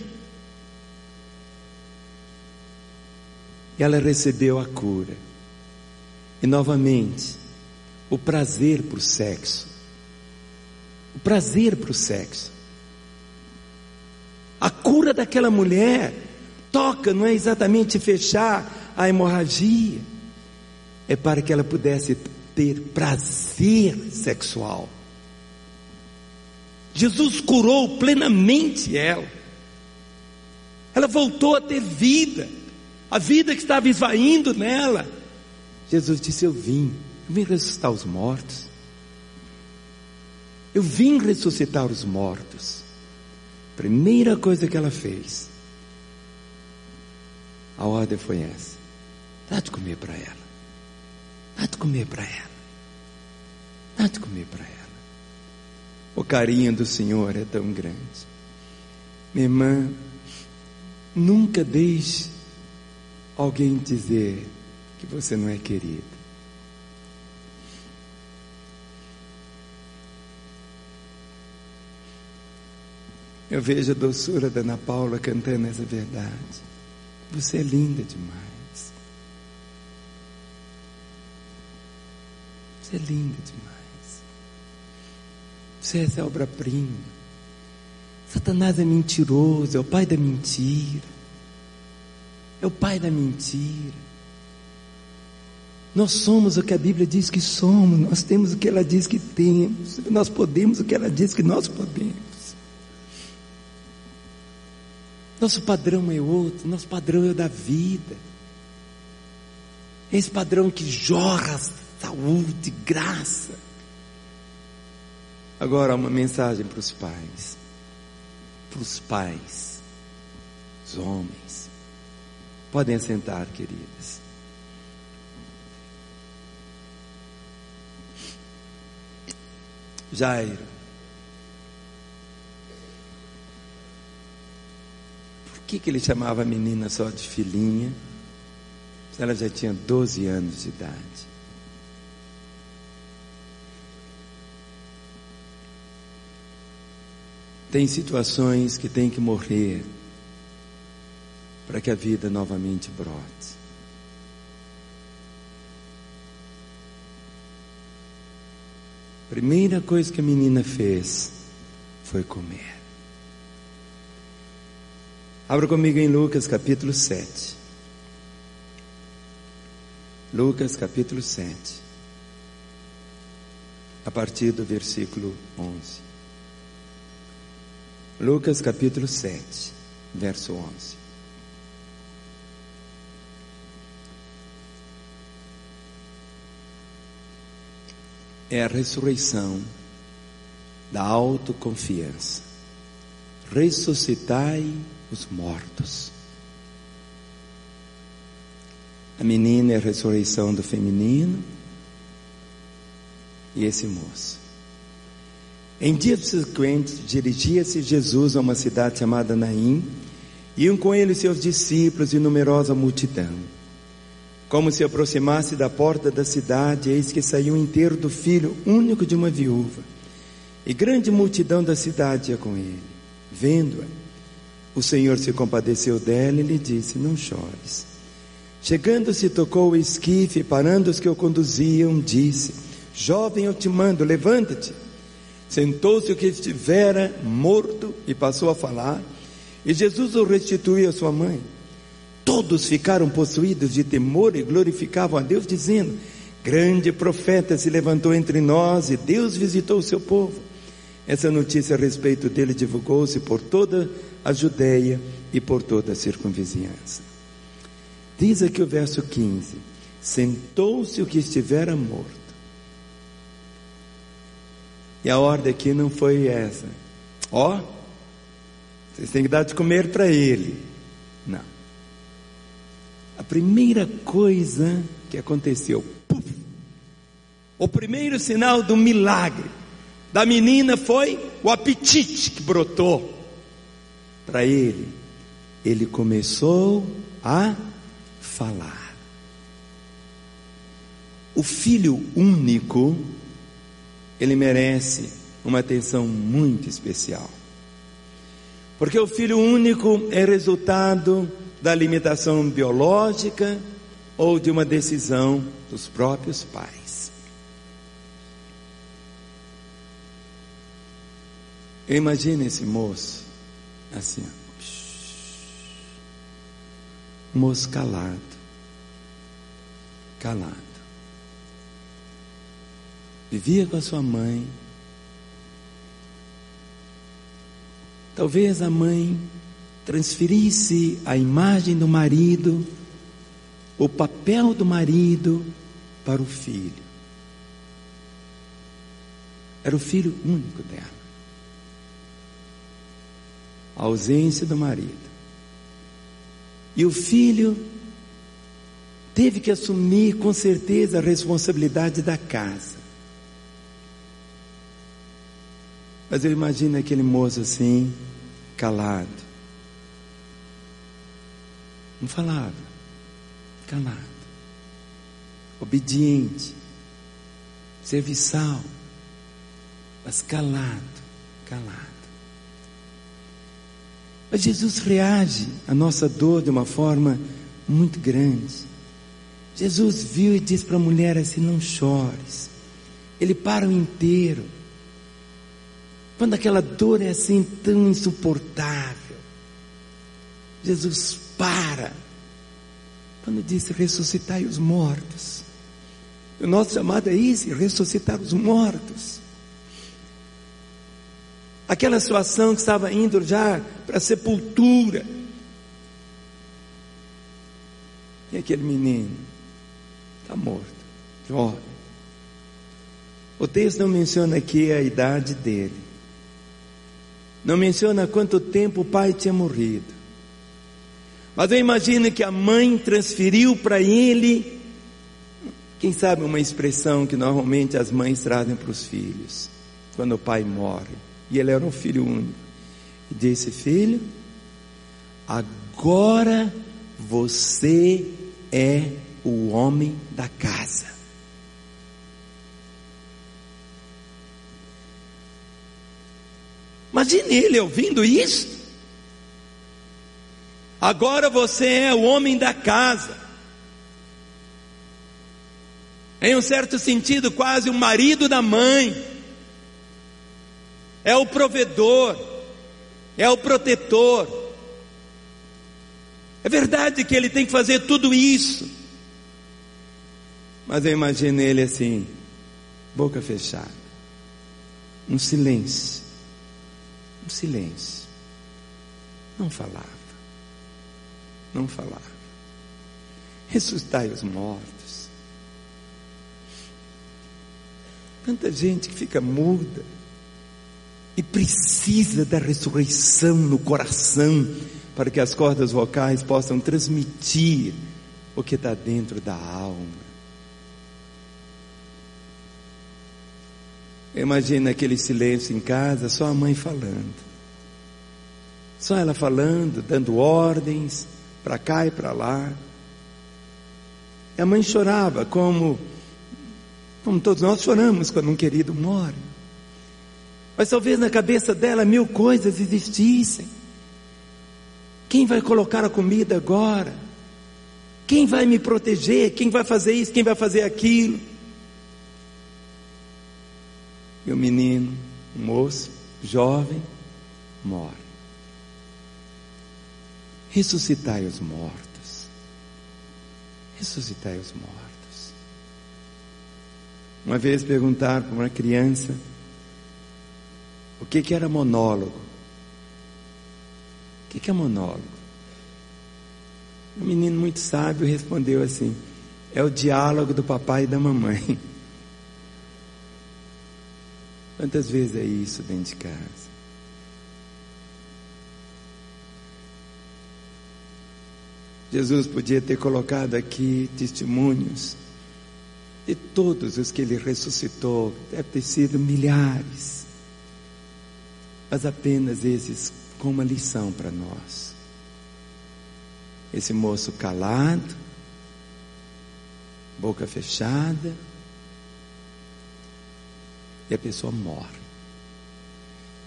E ela recebeu a cura. E novamente, o prazer para o sexo. O prazer para o sexo. A cura daquela mulher toca, não é exatamente fechar a hemorragia, é para que ela pudesse ter prazer sexual. Jesus curou plenamente ela. Ela voltou a ter vida, a vida que estava esvaindo nela. Jesus disse: Eu vim, eu vim ressuscitar os mortos. Eu vim ressuscitar os mortos. Primeira coisa que ela fez, a ordem foi essa: dá de comer para ela, dá de comer para ela, dá de comer para ela. O carinho do Senhor é tão grande. Minha irmã, nunca deixe alguém dizer você não é querida. Eu vejo a doçura da Ana Paula cantando essa verdade. Você é linda demais. Você é linda demais. Você é essa obra-prima. Satanás é mentiroso, é o pai da mentira. É o pai da mentira. Nós somos o que a Bíblia diz que somos, nós temos o que ela diz que temos, nós podemos o que ela diz que nós podemos. Nosso padrão é outro, nosso padrão é o da vida. Esse padrão que jorra saúde, graça. Agora uma mensagem para os pais. Para os pais, os homens. Podem sentar, queridas. Jairo. Por que, que ele chamava a menina só de filhinha? Se ela já tinha 12 anos de idade. Tem situações que tem que morrer para que a vida novamente brote. Primeira coisa que a menina fez foi comer. Abra comigo em Lucas capítulo 7. Lucas capítulo 7. A partir do versículo 11. Lucas capítulo 7, verso 11. É a ressurreição da autoconfiança. Ressuscitai os mortos. A menina é a ressurreição do feminino e esse moço. Em dias subsequentes, dirigia-se Jesus a uma cidade chamada Naim, iam com ele seus discípulos e numerosa multidão. Como se aproximasse da porta da cidade, eis que saiu inteiro do filho único de uma viúva. E grande multidão da cidade ia com ele. Vendo-a, o Senhor se compadeceu dela e lhe disse: Não chores. Chegando-se, tocou o esquife, parando os que o conduziam, disse: Jovem, eu te mando, levanta-te. Sentou-se o que estivera morto e passou a falar, e Jesus o restituiu à sua mãe. Todos ficaram possuídos de temor e glorificavam a Deus, dizendo: Grande profeta se levantou entre nós e Deus visitou o seu povo. Essa notícia a respeito dele divulgou-se por toda a Judéia e por toda a circunvizinhança. Diz aqui o verso 15: Sentou-se o que estivera morto. E a ordem aqui não foi essa. Ó, oh, vocês têm que dar de comer para ele. Não. A primeira coisa que aconteceu, puff, o primeiro sinal do milagre da menina foi o apetite que brotou para ele. Ele começou a falar. O filho único, ele merece uma atenção muito especial. Porque o filho único é resultado da limitação biológica ou de uma decisão dos próprios pais. Eu imagino esse moço assim, moço calado, calado. Vivia com a sua mãe. Talvez a mãe transferisse a imagem do marido, o papel do marido para o filho. Era o filho único dela. A ausência do marido. E o filho teve que assumir com certeza a responsabilidade da casa. Mas eu imagino aquele moço assim, calado. Não falava, calado, obediente, serviçal, mas calado, calado. Mas Jesus reage à nossa dor de uma forma muito grande. Jesus viu e disse para a mulher assim: Não chores. Ele para o inteiro. Quando aquela dor é assim tão insuportável, Jesus para. Quando disse ressuscitai os mortos. O nosso chamado é esse, ressuscitar os mortos. Aquela situação que estava indo já para a sepultura. E aquele menino está morto, jovem. O texto não menciona aqui a idade dele. Não menciona quanto tempo o pai tinha morrido. Mas eu imagino que a mãe transferiu para ele, quem sabe uma expressão que normalmente as mães trazem para os filhos, quando o pai morre. E ele era um filho único. E disse: Filho, agora você é o homem da casa. Imagine ele ouvindo isso. Agora você é o homem da casa. Em um certo sentido, quase o marido da mãe. É o provedor, é o protetor. É verdade que ele tem que fazer tudo isso. Mas eu imagino ele assim, boca fechada, um silêncio, um silêncio. Não falava, não falava. Ressuscitai os mortos. Tanta gente que fica muda e precisa da ressurreição no coração para que as cordas vocais possam transmitir o que está dentro da alma. Imagina aquele silêncio em casa, só a mãe falando. Só ela falando, dando ordens para cá e para lá. E a mãe chorava como como todos nós choramos quando um querido morre. Mas talvez na cabeça dela mil coisas existissem. Quem vai colocar a comida agora? Quem vai me proteger? Quem vai fazer isso? Quem vai fazer aquilo? E o menino, um moço, jovem, morre. Ressuscitai os mortos. Ressuscitai os mortos. Uma vez perguntaram para uma criança o que, que era monólogo. O que, que é monólogo? Um menino muito sábio respondeu assim: é o diálogo do papai e da mamãe. Quantas vezes é isso dentro de casa? Jesus podia ter colocado aqui testemunhos de todos os que ele ressuscitou, deve ter sido milhares, mas apenas esses com uma lição para nós. Esse moço calado, boca fechada, e a pessoa morre.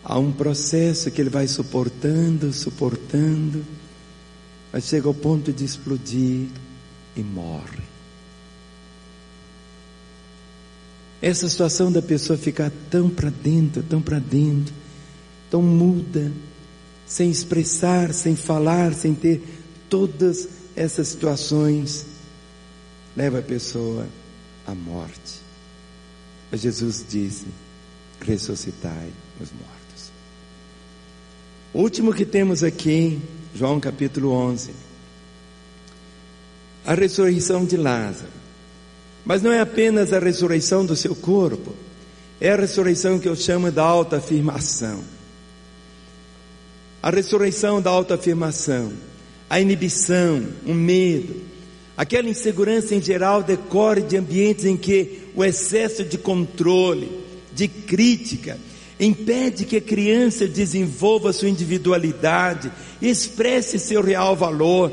Há um processo que ele vai suportando, suportando, mas chega ao ponto de explodir e morre. Essa situação da pessoa ficar tão para dentro, tão para dentro, tão muda, sem expressar, sem falar, sem ter todas essas situações, leva a pessoa à morte. Mas Jesus disse: ressuscitai os mortos. O último que temos aqui, João capítulo 11, a ressurreição de Lázaro. Mas não é apenas a ressurreição do seu corpo, é a ressurreição que eu chamo da autoafirmação. A ressurreição da autoafirmação, a inibição, o medo, aquela insegurança em geral decorre de ambientes em que o excesso de controle, de crítica, impede que a criança desenvolva sua individualidade, expresse seu real valor.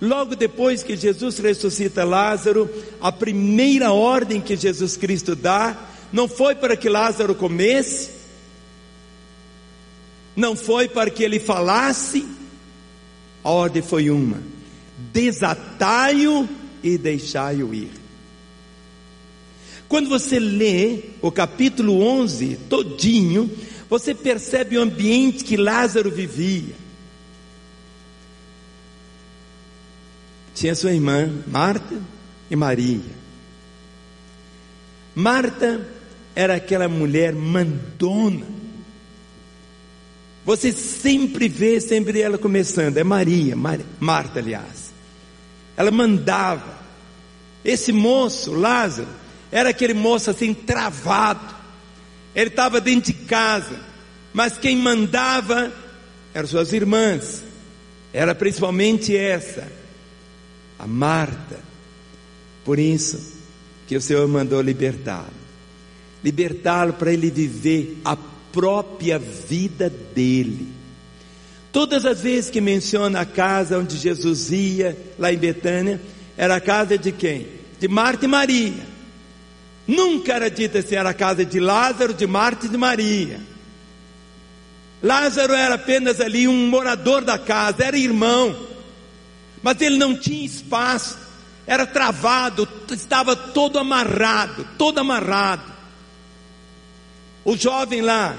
Logo depois que Jesus ressuscita Lázaro, a primeira ordem que Jesus Cristo dá não foi para que Lázaro comesse, não foi para que ele falasse, a ordem foi uma: desatai-o e deixai-o ir. Quando você lê o capítulo 11 todinho, você percebe o ambiente que Lázaro vivia. Tinha sua irmã, Marta e Maria. Marta era aquela mulher mandona. Você sempre vê, sempre ela começando, é Maria, Mar, Marta, aliás. Ela mandava. Esse moço, Lázaro, era aquele moço assim travado. Ele estava dentro de casa, mas quem mandava eram suas irmãs. Era principalmente essa, a Marta. Por isso que o Senhor mandou libertá-lo. Libertá-lo para ele viver a própria vida dele. Todas as vezes que menciona a casa onde Jesus ia, lá em Betânia, era a casa de quem? De Marta e Maria. Nunca era dito assim, era a casa de Lázaro, de Marta e de Maria. Lázaro era apenas ali um morador da casa, era irmão, mas ele não tinha espaço, era travado, estava todo amarrado, todo amarrado. O jovem lá,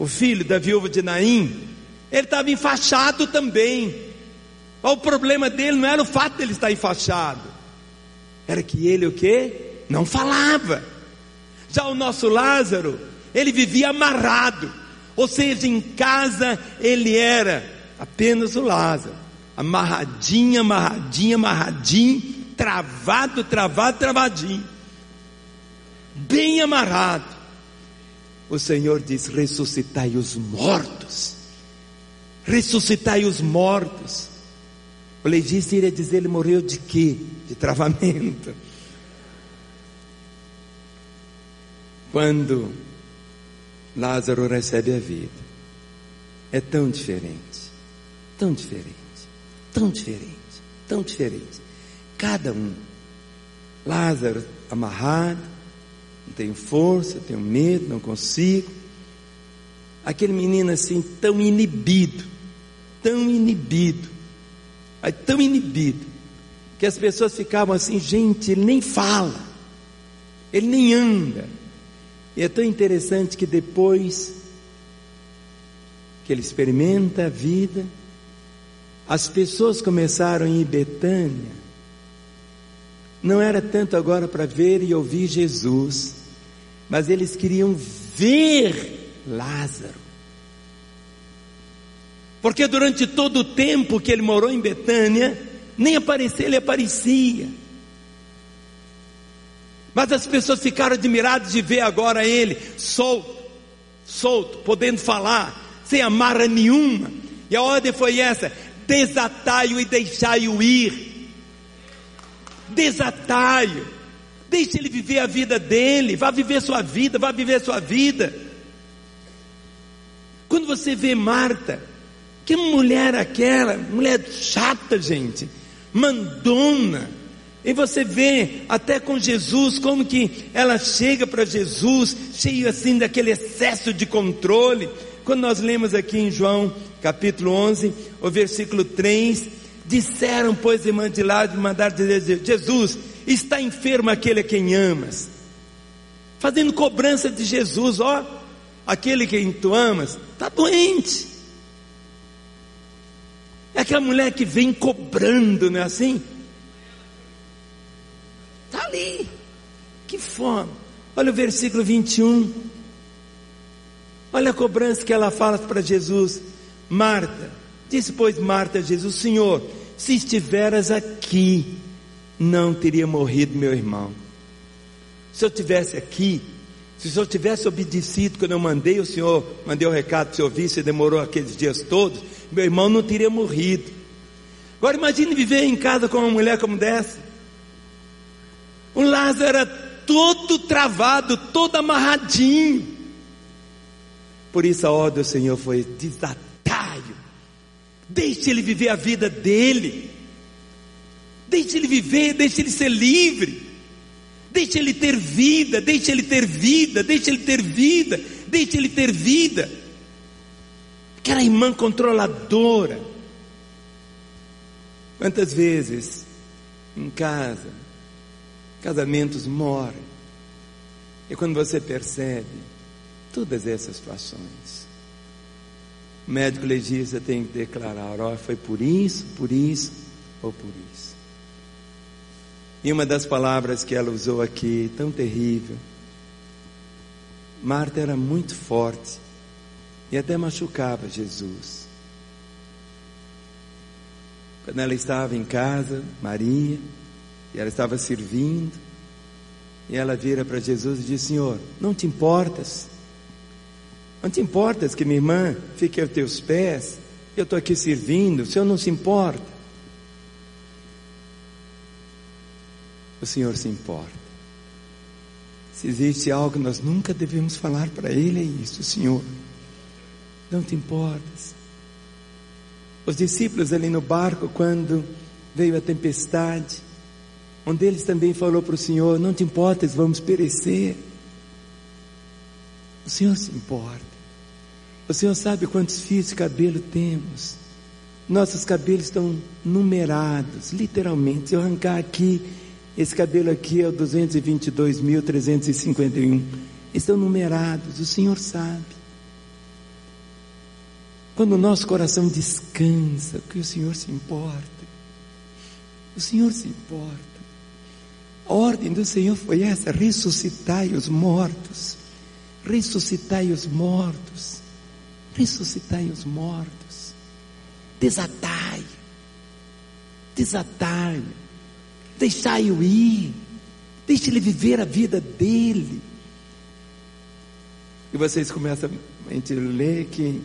o filho da viúva de Naim, ele estava enfaixado também. O problema dele não era o fato de ele estar enfaixado, era que ele o quê? Não falava. Já o nosso Lázaro, ele vivia amarrado, ou seja, em casa ele era apenas o Lázaro, amarradinho, amarradinho, amarradinho, travado, travado, travadinho, bem amarrado. O Senhor diz: ressuscitai os mortos, ressuscitai os mortos. O legista iria dizer: ele morreu de quê? De travamento. Quando Lázaro recebe a vida. É tão diferente, tão diferente, tão diferente, tão diferente. Cada um. Lázaro amarrado, não tenho força, tenho medo, não consigo. Aquele menino assim, tão inibido, tão inibido, tão inibido, que as pessoas ficavam assim, gente, ele nem fala, ele nem anda, e é tão interessante que depois que ele experimenta a vida, as pessoas começaram em Betânia. Não era tanto agora para ver e ouvir Jesus, mas eles queriam ver Lázaro. Porque durante todo o tempo que ele morou em Betânia, nem aparecer ele aparecia. Mas as pessoas ficaram admiradas de ver agora ele solto, solto, podendo falar, sem amarra nenhuma. E a ordem foi essa: desatai-o e deixai-o ir. Desatai-o, deixe ele viver a vida dele, vá viver sua vida, vá viver sua vida. Quando você vê Marta, que mulher aquela, mulher chata, gente, mandona, e você vê até com Jesus como que ela chega para Jesus, cheio assim daquele excesso de controle. Quando nós lemos aqui em João capítulo 11, o versículo 3, disseram, pois, irmã de lá, de mandar dizer, Jesus, está enfermo aquele a quem amas. Fazendo cobrança de Jesus, ó, aquele quem tu amas, está doente. É aquela mulher que vem cobrando, não é assim? Ali. Que fome. Olha o versículo 21. Olha a cobrança que ela fala para Jesus. Marta, disse pois Marta a Jesus: Senhor, se estiveras aqui, não teria morrido meu irmão. Se eu tivesse aqui, se o senhor tivesse obedecido quando eu mandei o senhor, mandei o recado para o senhor vir, se demorou aqueles dias todos, meu irmão não teria morrido. Agora imagine viver em casa com uma mulher como dessa. O Lázaro era todo travado, todo amarradinho. Por isso a ordem do Senhor foi: desatai-o, deixe ele viver a vida dele, deixe ele viver, deixe ele ser livre, deixe ele ter vida, deixe ele ter vida, deixe ele ter vida, deixe ele ter vida. Aquela irmã controladora. Quantas vezes em casa casamentos morrem. E quando você percebe, todas essas situações. O médico legista tem que declarar: ó, foi por isso, por isso ou por isso. E uma das palavras que ela usou aqui, tão terrível, Marta era muito forte e até machucava Jesus. Quando ela estava em casa, Maria, e ela estava servindo, e ela vira para Jesus e diz: Senhor, não te importas? Não te importas que minha irmã fique aos teus pés? Eu estou aqui servindo, o Senhor não se importa. O Senhor se importa. Se existe algo que nós nunca devemos falar para Ele, é isso, Senhor. Não te importas. Os discípulos ali no barco, quando veio a tempestade, um deles também falou para o Senhor: Não te importas, vamos perecer. O Senhor se importa. O Senhor sabe quantos fios de cabelo temos. Nossos cabelos estão numerados, literalmente. Se eu arrancar aqui, esse cabelo aqui é o 222.351. Estão numerados, o Senhor sabe. Quando o nosso coração descansa, que o Senhor se importa. O Senhor se importa. A ordem do Senhor foi essa: ressuscitai os mortos. Ressuscitai os mortos. Ressuscitai os mortos. Desatai. Desatai. Deixai-o ir. Deixe ele viver a vida dele. E vocês começam a ler que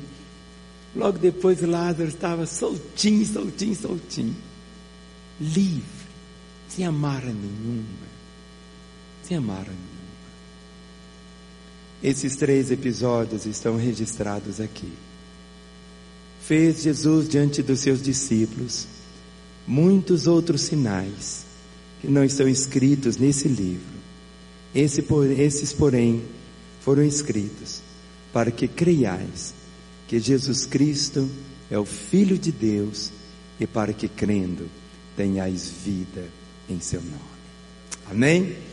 logo depois Lázaro estava soltinho, soltinho, soltinho. Livre. Sem amarra nenhuma. Sem amarra nenhuma. Esses três episódios estão registrados aqui. Fez Jesus diante dos seus discípulos muitos outros sinais que não estão escritos nesse livro. Esse, esses, porém, foram escritos para que creiais que Jesus Cristo é o Filho de Deus e para que crendo tenhais vida em seu nome. Amém?